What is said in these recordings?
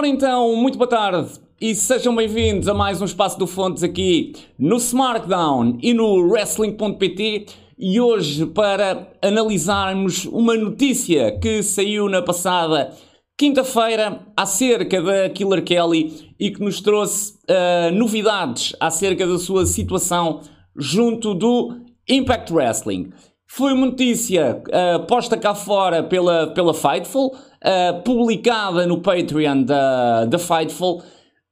Ora então, muito boa tarde e sejam bem-vindos a mais um Espaço do Fontes aqui no SmackDown e no Wrestling.pt e hoje para analisarmos uma notícia que saiu na passada quinta-feira acerca da Killer Kelly e que nos trouxe uh, novidades acerca da sua situação junto do Impact Wrestling. Foi uma notícia uh, posta cá fora pela, pela Fightful, uh, publicada no Patreon da, da Fightful,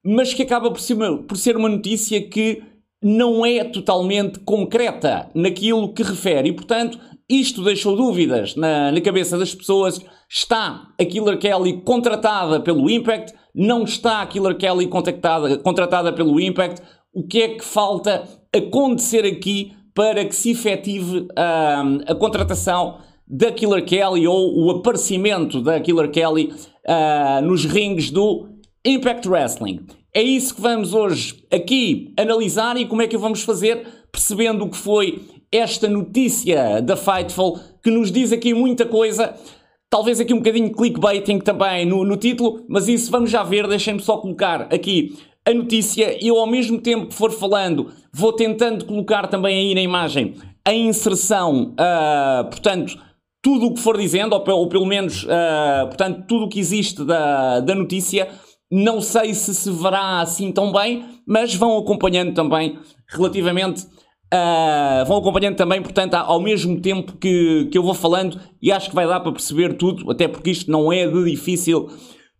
mas que acaba por ser, uma, por ser uma notícia que não é totalmente concreta naquilo que refere. E, portanto, isto deixou dúvidas na, na cabeça das pessoas. Está a Killer Kelly contratada pelo Impact? Não está a Killer Kelly contratada, pelo Impact? O que é que falta acontecer aqui para que se efetive a contratação da Killer Kelly ou o aparecimento da Killer Kelly uh, nos rings do Impact Wrestling. É isso que vamos hoje aqui analisar e como é que o vamos fazer, percebendo o que foi esta notícia da Fightful, que nos diz aqui muita coisa. Talvez aqui um bocadinho clickbaiting também no, no título, mas isso vamos já ver. Deixem-me só colocar aqui a notícia e eu, ao mesmo tempo que for falando, vou tentando colocar também aí na imagem a inserção, uh, portanto, tudo o que for dizendo, ou, ou pelo menos, uh, portanto, tudo o que existe da, da notícia. Não sei se se verá assim tão bem, mas vão acompanhando também relativamente. Uh, vão acompanhando também, portanto, ao mesmo tempo que, que eu vou falando, e acho que vai dar para perceber tudo, até porque isto não é de difícil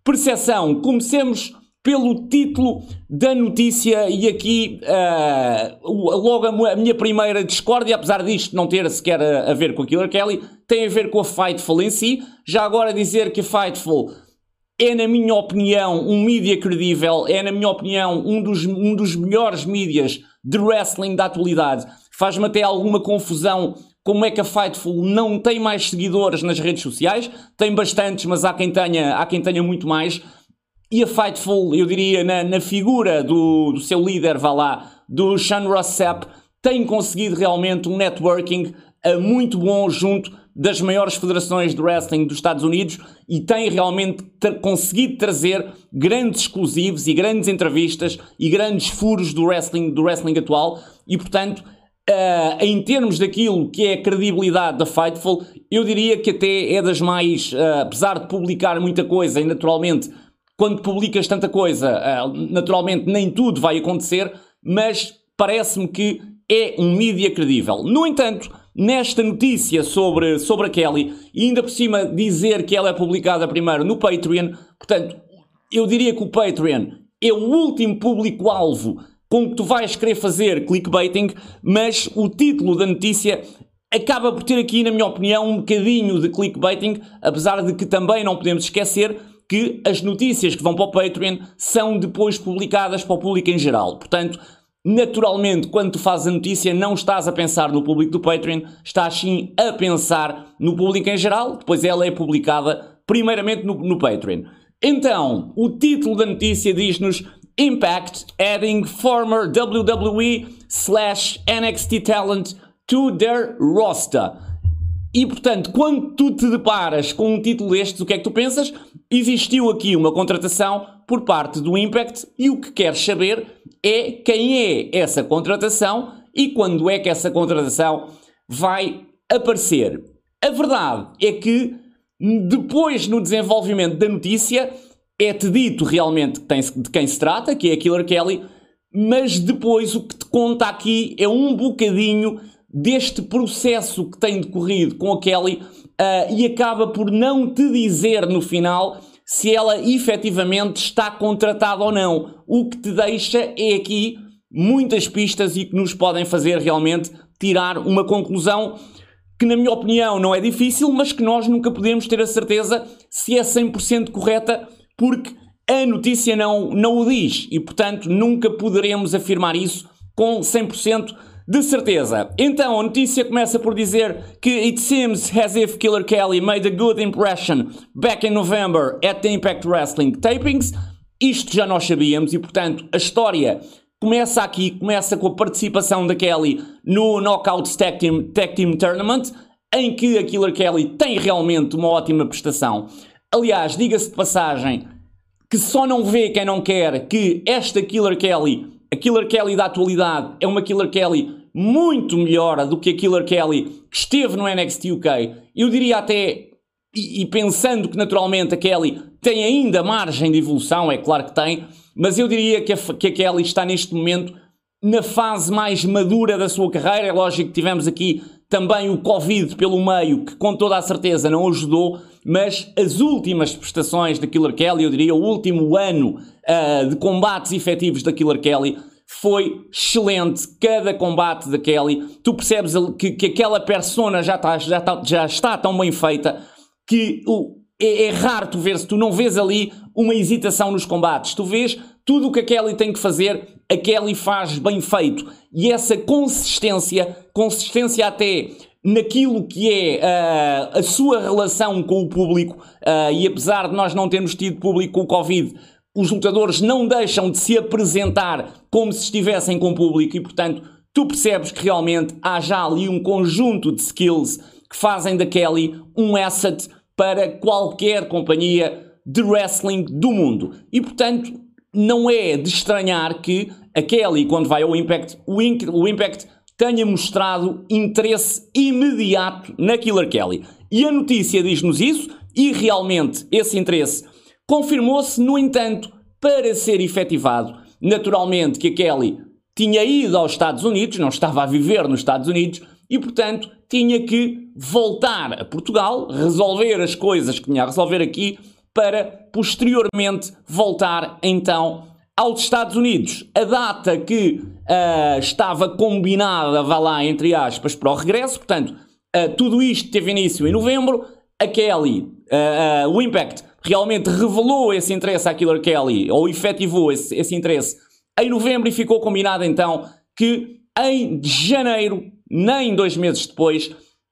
percepção. Comecemos pelo título da notícia e aqui uh, logo a, minha primeira discórdia, apesar disto não ter sequer a, a, ver com a Killer Kelly, tem a ver com a Fightful em si. Já agora dizer que a Fightful é, na minha opinião, um mídia credível, é, na minha opinião, um dos, um dos melhores mídias de wrestling da atualidade. Faz-me até alguma confusão como é que a Fightful não tem mais seguidores nas redes sociais. Tem bastantes, mas há quem tenha, há quem tenha muito mais. E a Fightful, eu diria, na, na figura do, do, seu líder, vá lá, do Sean Ross Sapp, tem conseguido realmente um networking uh, muito bom junto das maiores federações de wrestling dos Estados Unidos e tem realmente ter conseguido trazer grandes exclusivos e grandes entrevistas e grandes furos do wrestling, do wrestling atual. E, portanto, uh, em termos daquilo que é a credibilidade da Fightful, eu diria que até é das mais, uh, apesar de publicar muita coisa e naturalmente quando publicas tanta coisa, ah, naturalmente nem tudo vai acontecer, mas parece-me que é um mídia credível. No entanto, nesta notícia sobre, sobre a Kelly, e ainda por cima dizer que ela é publicada primeiro no Patreon, portanto, eu diria que o Patreon é o último público-alvo com que tu vais querer fazer clickbaiting, mas o título da notícia acaba por ter aqui, na minha opinião, um bocadinho de clickbaiting, apesar de que também não podemos esquecer que as notícias que vão para o Patreon são depois publicadas para o público em geral. Portanto, naturalmente, quando tu fazes a notícia, não estás a pensar no público do Patreon, estás sim a pensar no público em geral, depois ela é publicada primeiramente no, no Patreon. Então, o título da notícia diz-nos Impact adding former WWE slash NXT talent to their roster. E portanto, quando tu te deparas com um título destes, o que é que tu pensas? Existiu aqui uma contratação por parte do Impact e o que queres saber é quem é essa contratação e quando é que essa contratação vai aparecer. A verdade é que depois no desenvolvimento da notícia é-te dito realmente de quem se trata, que é a Killer Kelly, mas depois o que te conta aqui é um bocadinho deste processo que tem decorrido com a Kelly uh, e acaba por não te dizer no final se ela efetivamente está contratada ou não. O que te deixa é aqui muitas pistas e que nos podem fazer realmente tirar uma conclusão que, na minha opinião, não é difícil, mas que nós nunca podemos ter a certeza se é 100% correta, porque a notícia não, não o diz e, portanto, nunca poderemos afirmar isso com 100% de certeza. Então, a notícia começa por dizer que it seems as if Killer Kelly made a good impression back in November at the Impact Wrestling tapings. Isto já nós sabíamos e, portanto, a história começa aqui, começa com a participação da Kelly no Knockouts Tag Team, Tag Team Tournament, em que a Killer Kelly tem realmente uma ótima prestação. Aliás, diga-se de passagem, que só não vê quem não quer que esta Killer Kelly, a Killer Kelly da atualidade, é uma Killer Kelly muito melhor do que a Killer Kelly que esteve no NXT UK. Eu diria até, e, e pensando que naturalmente a Kelly tem ainda margem de evolução, é claro que tem, mas eu diria que a, que a Kelly está neste momento na fase mais madura da sua carreira. É lógico que tivemos aqui também o Covid pelo meio, que com toda a certeza não ajudou, mas as últimas prestações da Killer Kelly, eu diria o último ano uh, de combates efetivos da Killer Kelly, foi excelente. Cada combate da Kelly, tu percebes que, que aquela persona já está, já, está, já está tão bem feita que é, é, raro tu ver se tu não vês ali uma hesitação nos combates. Tu vês tudo o que a Kelly tem que fazer, a Kelly faz bem feito. E essa consistência, consistência até naquilo que é uh, a sua relação com o público, uh, e apesar de nós não termos tido público com o Covid, os lutadores não deixam de se apresentar como se estivessem com o público e, portanto, tu percebes que realmente há já ali um conjunto de skills que fazem da Kelly um asset para qualquer companhia de wrestling do mundo. E portanto, não é de estranhar que a Kelly, quando vai ao Impact, o, Impact tenha mostrado interesse imediato na Killer Kelly. E a notícia diz-nos isso, e realmente esse interesse confirmou-se, no entanto, para ser efetivado. Naturalmente que a Kelly tinha ido aos Estados Unidos, não estava a viver nos Estados Unidos, e portanto tinha que voltar a Portugal, resolver as coisas que tinha a resolver aqui, para posteriormente voltar então aos Estados Unidos. A data que uh, estava combinada, vá lá, entre aspas, para o regresso, portanto, uh, tudo isto teve início em novembro. A Kelly, uh, o Impact, realmente revelou esse interesse à Killer Kelly, ou efetivou esse, esse interesse em novembro, e ficou combinado então que em janeiro nem dois meses depois,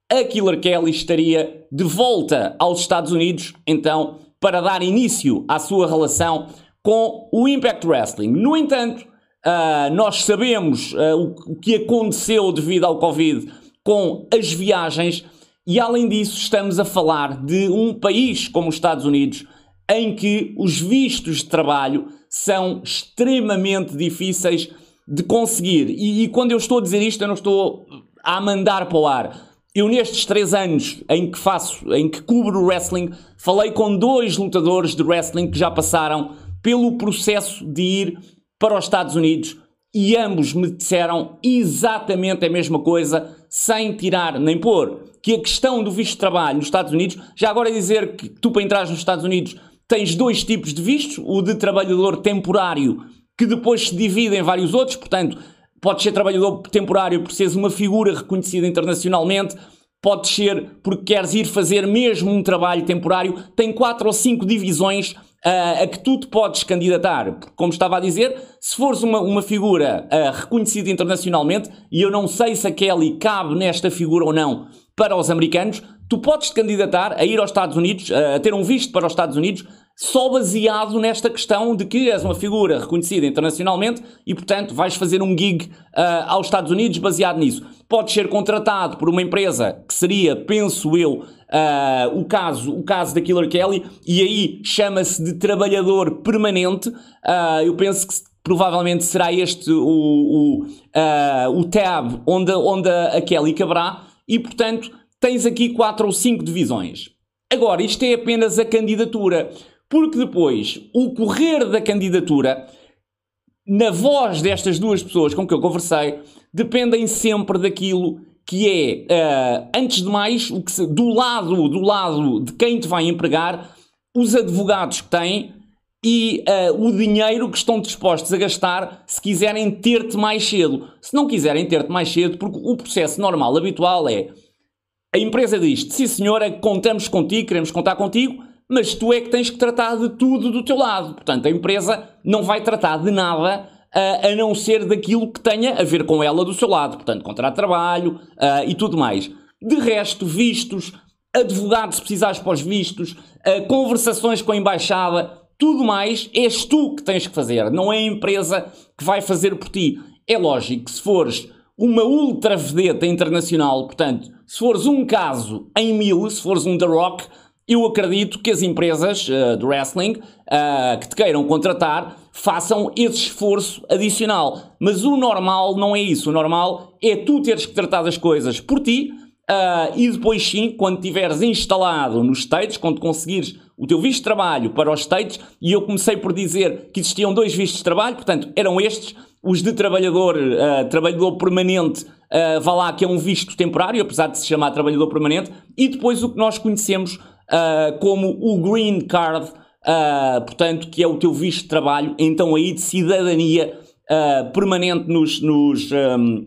a Killer Kelly estaria de volta aos Estados Unidos, então, para dar início à sua relação com o Impact Wrestling. No entanto, uh, nós sabemos uh, o, o que aconteceu devido ao Covid com as viagens, e além disso, estamos a falar de um país como os Estados Unidos, em que os vistos de trabalho são extremamente difíceis de conseguir. E, e, quando eu estou a dizer isto, eu não estou a mandar para o ar. Eu nestes três anos em que faço, em que cubro wrestling, falei com dois lutadores de wrestling que já passaram pelo processo de ir para os Estados Unidos e ambos me disseram exatamente a mesma coisa, sem tirar nem pôr. Que a questão do visto de trabalho nos Estados Unidos, já agora dizer que tu para entrar nos Estados Unidos tens dois tipos de vistos, o de trabalhador temporário, que depois se divide em vários outros, portanto, Podes ser trabalhador temporário por seres uma figura reconhecida internacionalmente, pode ser porque queres ir fazer mesmo um trabalho temporário. Tem quatro ou cinco divisões uh, a que tu te podes candidatar. Porque, como estava a dizer, se fores uma, uma figura uh, reconhecida internacionalmente, e eu não sei se a Kelly cabe nesta figura ou não para os americanos, tu podes te candidatar a ir aos Estados Unidos, uh, a ter um visto para os Estados Unidos, só baseado nesta questão de que és uma figura reconhecida internacionalmente e, portanto, vais fazer um gig uh, aos Estados Unidos baseado nisso. Podes ser contratado por uma empresa que seria, penso eu, uh, o, caso, o caso da Killer Kelly, e aí chama-se de trabalhador permanente. Uh, eu penso que provavelmente será este o, o, o tab onde, onde a Kelly caberá, e, portanto, tens aqui quatro ou cinco divisões. Agora, isto é apenas a candidatura. Porque depois, o correr da candidatura, na voz destas duas pessoas com que eu conversei, dependem sempre daquilo que é, uh, antes de mais, o que se, do lado do lado de quem te vai empregar, os advogados que têm e uh, o dinheiro que estão dispostos a gastar se quiserem ter-te mais cedo. Se não quiserem ter-te mais cedo, porque o processo normal, habitual é a empresa diz sim senhora, contamos contigo, queremos contar contigo, mas tu é que tens que tratar de tudo do teu lado. Portanto, a empresa não vai tratar de nada uh, a não ser daquilo que tenha a ver com ela do seu lado. Portanto, contrato de trabalho uh, e tudo mais. De resto, vistos, advogados se precisares para os vistos, uh, conversações com a embaixada, tudo mais és tu que tens que fazer, não é a empresa que vai fazer por ti. É lógico que se fores uma ultra vedeta internacional, portanto, se fores um caso em mil, se fores um The Rock, eu acredito que as empresas uh, de wrestling uh, que te queiram contratar façam esse esforço adicional. Mas o normal não é isso. O normal é tu teres que tratar das coisas por ti uh, e depois sim, quando estiveres instalado nos States, quando conseguires o teu visto de trabalho para os States, e eu comecei por dizer que existiam dois vistos de trabalho, portanto, eram estes, os de trabalhador, trabalhador permanente Uh, vá lá que é um visto temporário, apesar de se chamar trabalhador permanente, e depois o que nós conhecemos uh, como o Green Card, uh, portanto, que é o teu visto de trabalho, então aí de cidadania uh, permanente nos, nos, um,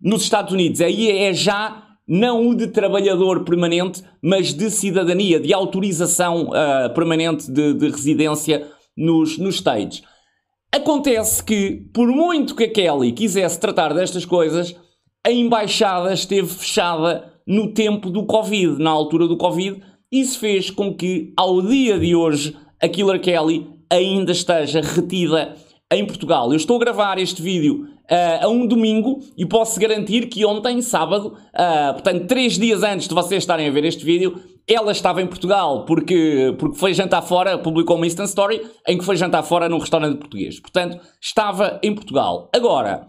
nos Estados Unidos. Aí é já não o de trabalhador permanente, mas de cidadania, de autorização permanente de, de, residência nos, nos States. Acontece que, por muito que a Kelly quisesse tratar destas coisas, a embaixada esteve fechada no tempo do Covid, na altura do Covid, isso fez com que, ao dia de hoje, a Killer Kelly ainda esteja retida em Portugal. Eu estou a gravar este vídeo uh, a um domingo e posso garantir que ontem, sábado, uh, portanto, três dias antes de vocês estarem a ver este vídeo, ela estava em Portugal porque, porque foi jantar fora, publicou uma Instant Story em que foi jantar fora num restaurante português. Portanto, estava em Portugal. Agora,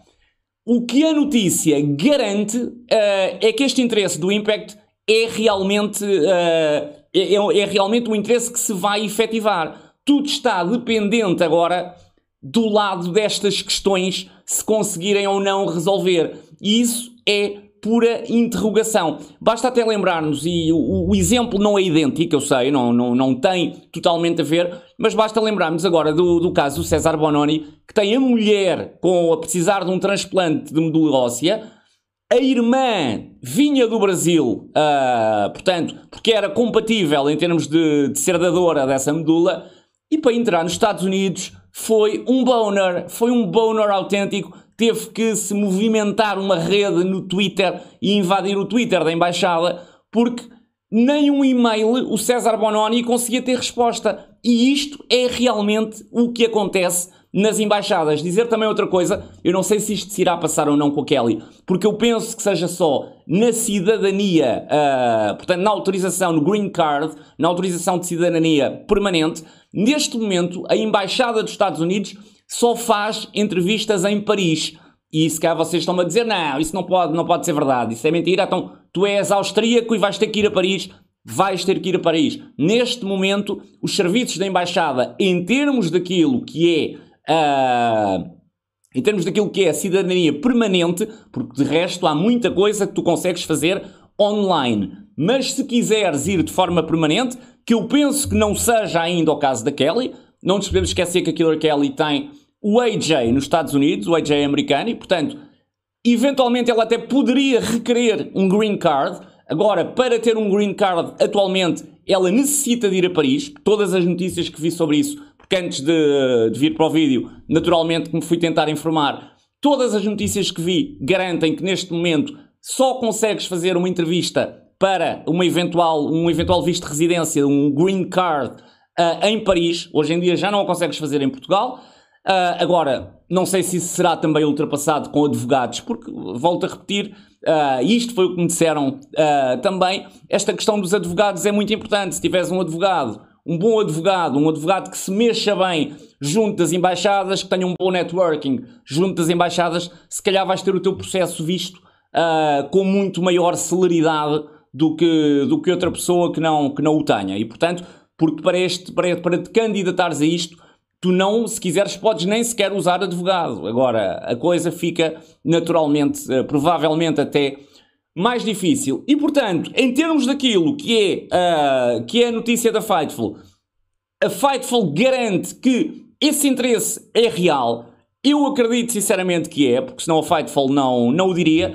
o que a notícia garante uh, é que este interesse do Impact é realmente, uh, é, é, realmente o interesse que se vai efetivar. Tudo está dependente agora do lado destas questões se conseguirem ou não resolver. E isso é pura interrogação. Basta até lembrar-nos, e o, o, exemplo não é idêntico, eu sei, não, não, não tem totalmente a ver, mas basta lembrarmos agora do, do caso do César Bononi, que tem a mulher com a precisar de um transplante de medula óssea, a irmã vinha do Brasil, uh, portanto, porque era compatível em termos de, de ser dadora dessa medula, e para entrar nos Estados Unidos foi um boner, foi um boner autêntico. Teve que se movimentar uma rede no Twitter e invadir o Twitter da embaixada, porque nem um e-mail o César Bononi conseguia ter resposta. E isto é realmente o que acontece nas embaixadas. Dizer também outra coisa, eu não sei se isto se irá passar ou não com a Kelly, porque eu penso que seja só na cidadania, uh, portanto, na autorização, no green card, na autorização de cidadania permanente, neste momento a embaixada dos Estados Unidos só faz entrevistas em Paris. E se calhar vocês estão-me a dizer, não, isso não pode, não pode ser verdade, isso é mentira, então tu és austríaco e vais ter que ir a Paris vais ter que ir a Paris. Neste momento, os serviços da embaixada, em termos daquilo que é uh, em termos daquilo que é a cidadania permanente, porque de resto há muita coisa que tu consegues fazer online. Mas se quiseres ir de forma permanente, que eu penso que não seja ainda o caso da Kelly, não nos podemos esquecer que a Killer Kelly tem o AJ nos Estados Unidos, o AJ americano, e portanto, eventualmente ela até poderia requerer um green card. Agora, para ter um green card atualmente, ela necessita de ir a Paris. Todas as notícias que vi sobre isso antes de, de vir para o vídeo, naturalmente que me fui tentar informar, todas as notícias que vi garantem que neste momento só consegues fazer uma entrevista para uma eventual, um eventual visto de residência, um green card, uh, em Paris. Hoje em dia já não o consegues fazer em Portugal. Uh, agora, não sei se isso será também ultrapassado com advogados, porque, volto a repetir, uh, isto foi o que me disseram também, esta questão dos advogados é muito importante. Se tiveres um advogado um bom advogado, um advogado que se mexa bem junto das embaixadas, que tenha um bom networking junto das embaixadas, se calhar vais ter o teu processo visto uh, com muito maior celeridade do que, do que outra pessoa que não, que não o tenha. E portanto, porque para, este, para, para te candidatares a isto, tu não, se quiseres, podes nem sequer usar advogado. Agora, a coisa fica naturalmente, uh, provavelmente até mais difícil. E portanto, em termos daquilo que é, uh, que é a notícia da Fightful, a Fightful garante que esse interesse é real. Eu acredito sinceramente que é, porque senão a Fightful não, não o diria.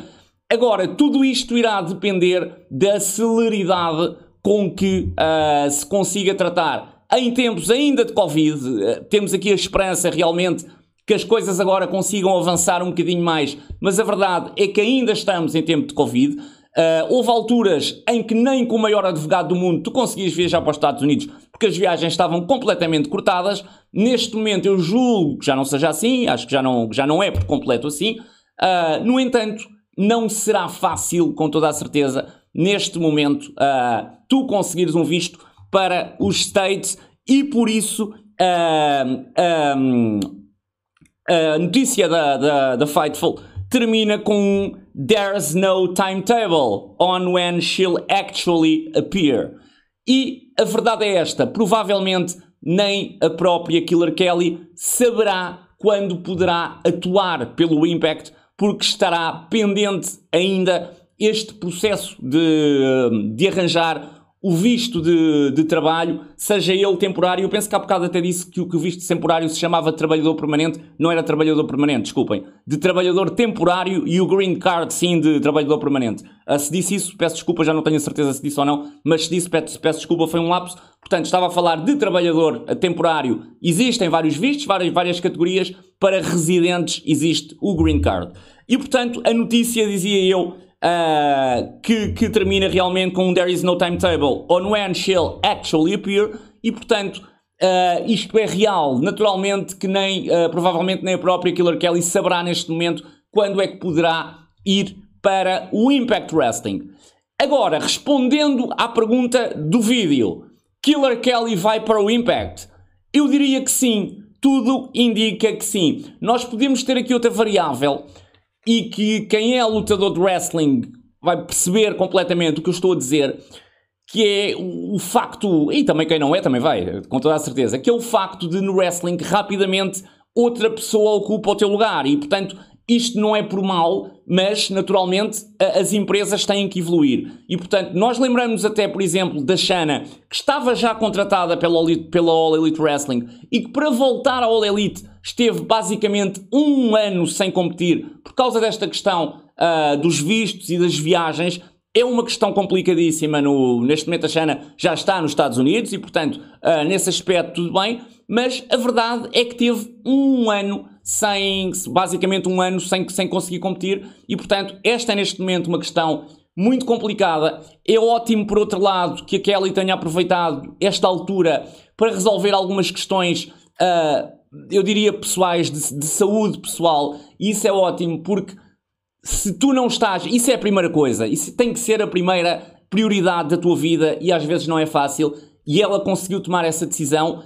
Agora, tudo isto irá depender da celeridade com que uh, se consiga tratar. Em tempos ainda de Covid, uh, temos aqui a esperança realmente que as coisas agora consigam avançar um bocadinho mais, mas a verdade é que ainda estamos em tempo de Covid. Uh, houve alturas em que nem com o maior advogado do mundo tu conseguias viajar para os Estados Unidos porque as viagens estavam completamente cortadas. Neste momento eu julgo que já não seja assim, acho que já não, já não é por completo assim. Uh, no entanto, não será fácil, com toda a certeza, neste momento, uh, tu conseguires um visto para os States e por isso uh, a notícia da, da, da Fightful termina com There's no timetable on when she'll actually appear. E a verdade é esta: provavelmente nem a própria Killer Kelly saberá quando poderá atuar pelo Impact, porque estará pendente ainda este processo de, de arranjar o visto de, de, trabalho, seja ele temporário. Eu penso que há bocado até disse que o, que o visto temporário se chamava trabalhador permanente, não era trabalhador permanente, desculpem. De trabalhador temporário e o green card, sim, de trabalhador permanente. Uh, se disse isso, peço desculpa, já não tenho a certeza se disse ou não, mas se disse, peço, peço desculpa, foi um lapso. Portanto, estava a falar de trabalhador temporário. Existem vários vistos, várias, várias categorias. Para residentes existe o green card. E, portanto, a notícia, dizia eu, uh, que, que, termina realmente com There is no timetable on when she'll actually appear e, portanto, uh, isto é real. Naturalmente que nem, uh, provavelmente nem a própria Killer Kelly saberá neste momento quando é que poderá ir para o Impact Wrestling. Agora, respondendo à pergunta do vídeo, Killer Kelly vai para o Impact? Eu diria que sim. Tudo indica que sim. Nós podemos ter aqui outra variável e que quem é lutador de wrestling vai perceber completamente o que eu estou a dizer, que é o facto, e também quem não é também vai, com toda a certeza, que é o facto de no wrestling rapidamente outra pessoa ocupa o teu lugar. E portanto isto não é por mal, mas naturalmente as empresas têm que evoluir. E portanto, nós lembramos até, por exemplo, da Shana, que estava já contratada pela, pela All Elite Wrestling e que para voltar à All Elite esteve basicamente um ano sem competir por causa desta questão uh, dos vistos e das viagens. É uma questão complicadíssima. No, neste momento, a Shana já está nos Estados Unidos e, portanto, uh, nesse aspecto, tudo bem. Mas a verdade é que teve um ano sem, basicamente um ano sem, sem conseguir competir. E, portanto, esta é neste momento uma questão muito complicada. É ótimo, por outro lado, que a Kelly tenha aproveitado esta altura para resolver algumas questões, uh, eu diria, pessoais, de, de, saúde pessoal, e isso é ótimo porque se tu não estás, isso é a primeira coisa, isso tem que ser a primeira prioridade da tua vida e às vezes não é fácil, e ela conseguiu tomar essa decisão.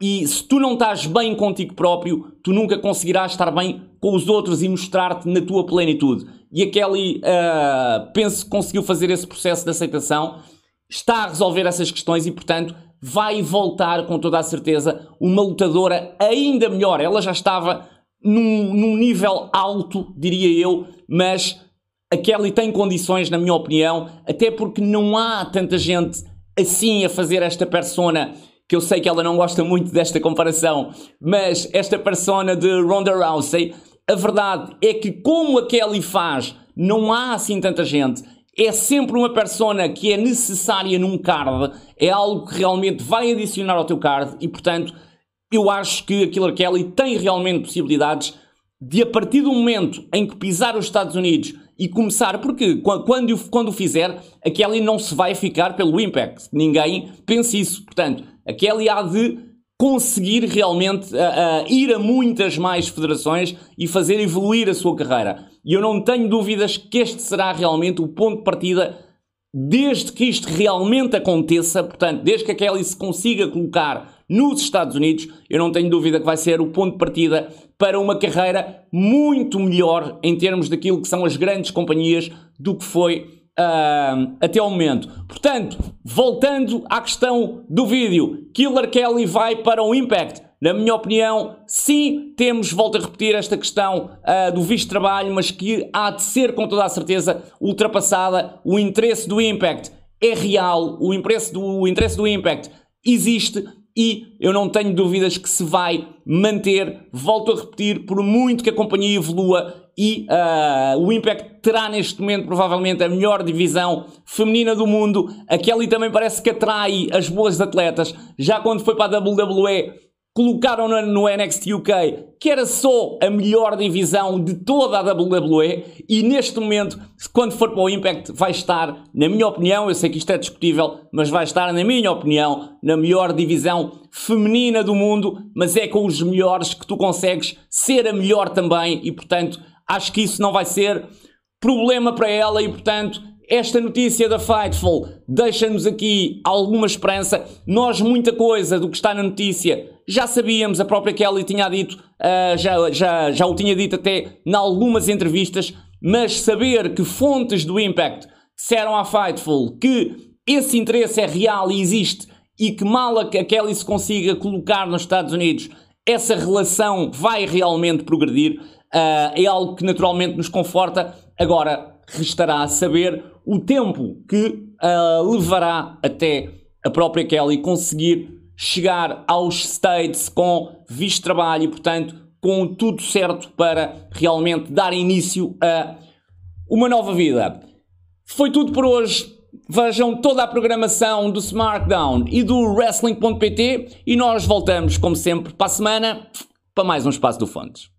E se tu não estás bem contigo próprio, tu nunca conseguirás estar bem com os outros e mostrar-te na tua plenitude. E a Kelly, uh, penso que conseguiu fazer esse processo de aceitação, está a resolver essas questões e, portanto, vai voltar com toda a certeza uma lutadora ainda melhor. Ela já estava num, num nível alto, diria eu, mas a Kelly tem condições, na minha opinião, até porque não há tanta gente assim a fazer esta persona que eu sei que ela não gosta muito desta comparação, mas esta persona de Ronda Rousey, a verdade é que como a Kelly faz, não há assim tanta gente. É sempre uma persona que é necessária num card, é algo que realmente vai adicionar ao teu card e, portanto, eu acho que a Killer Kelly tem realmente possibilidades de, a partir do momento em que pisar os Estados Unidos e começar, porque quando, quando o fizer, a Kelly não se vai ficar pelo Impact. Ninguém pensa isso. Portanto, a Kelly há de conseguir realmente uh, uh, ir a muitas mais federações e fazer evoluir a sua carreira. E eu não tenho dúvidas que este será realmente o ponto de partida desde que isto realmente aconteça, portanto, desde que a Kelly se consiga colocar nos Estados Unidos, eu não tenho dúvida que vai ser o ponto de partida para uma carreira muito melhor em termos daquilo que são as grandes companhias do que foi uh, até ao momento. Portanto, voltando à questão do vídeo, Killer Kelly vai para o Impact. Na minha opinião, sim, temos, volto a repetir, esta questão uh, do visto de trabalho, mas que há de ser com toda a certeza ultrapassada. O interesse do Impact é real, o interesse do, o interesse do Impact existe e eu não tenho dúvidas que se vai manter. Volto a repetir, por muito que a companhia evolua e uh, o Impact terá neste momento provavelmente a melhor divisão feminina do mundo. A Kelly também parece que atrai as boas atletas. Já quando foi para a WWE colocaram no NXT UK que era só a melhor divisão de toda a WWE e neste momento, quando for para o Impact, vai estar, na minha opinião, eu sei que isto é discutível, mas vai estar, na minha opinião, na melhor divisão feminina do mundo, mas é com os melhores que tu consegues ser a melhor também e, portanto, acho que isso não vai ser problema para ela e, portanto, esta notícia da Fightful deixa-nos aqui alguma esperança. Nós, muita coisa do que está na notícia já sabíamos, a própria Kelly tinha dito, uh, já, já, já o tinha dito até em algumas entrevistas, mas saber que fontes do Impact disseram à Fightful que esse interesse é real e existe e que mal a Kelly se consiga colocar nos Estados Unidos, essa relação vai realmente progredir, uh, é algo que naturalmente nos conforta. Agora, restará saber o tempo que uh, levará até a própria Kelly conseguir chegar aos States com visto de trabalho e, portanto, com tudo certo para realmente dar início a uma nova vida. Foi tudo por hoje. Vejam toda a programação do SmackDown e do Wrestling.pt e nós voltamos, como sempre, para a semana para mais um Espaço do Fontes.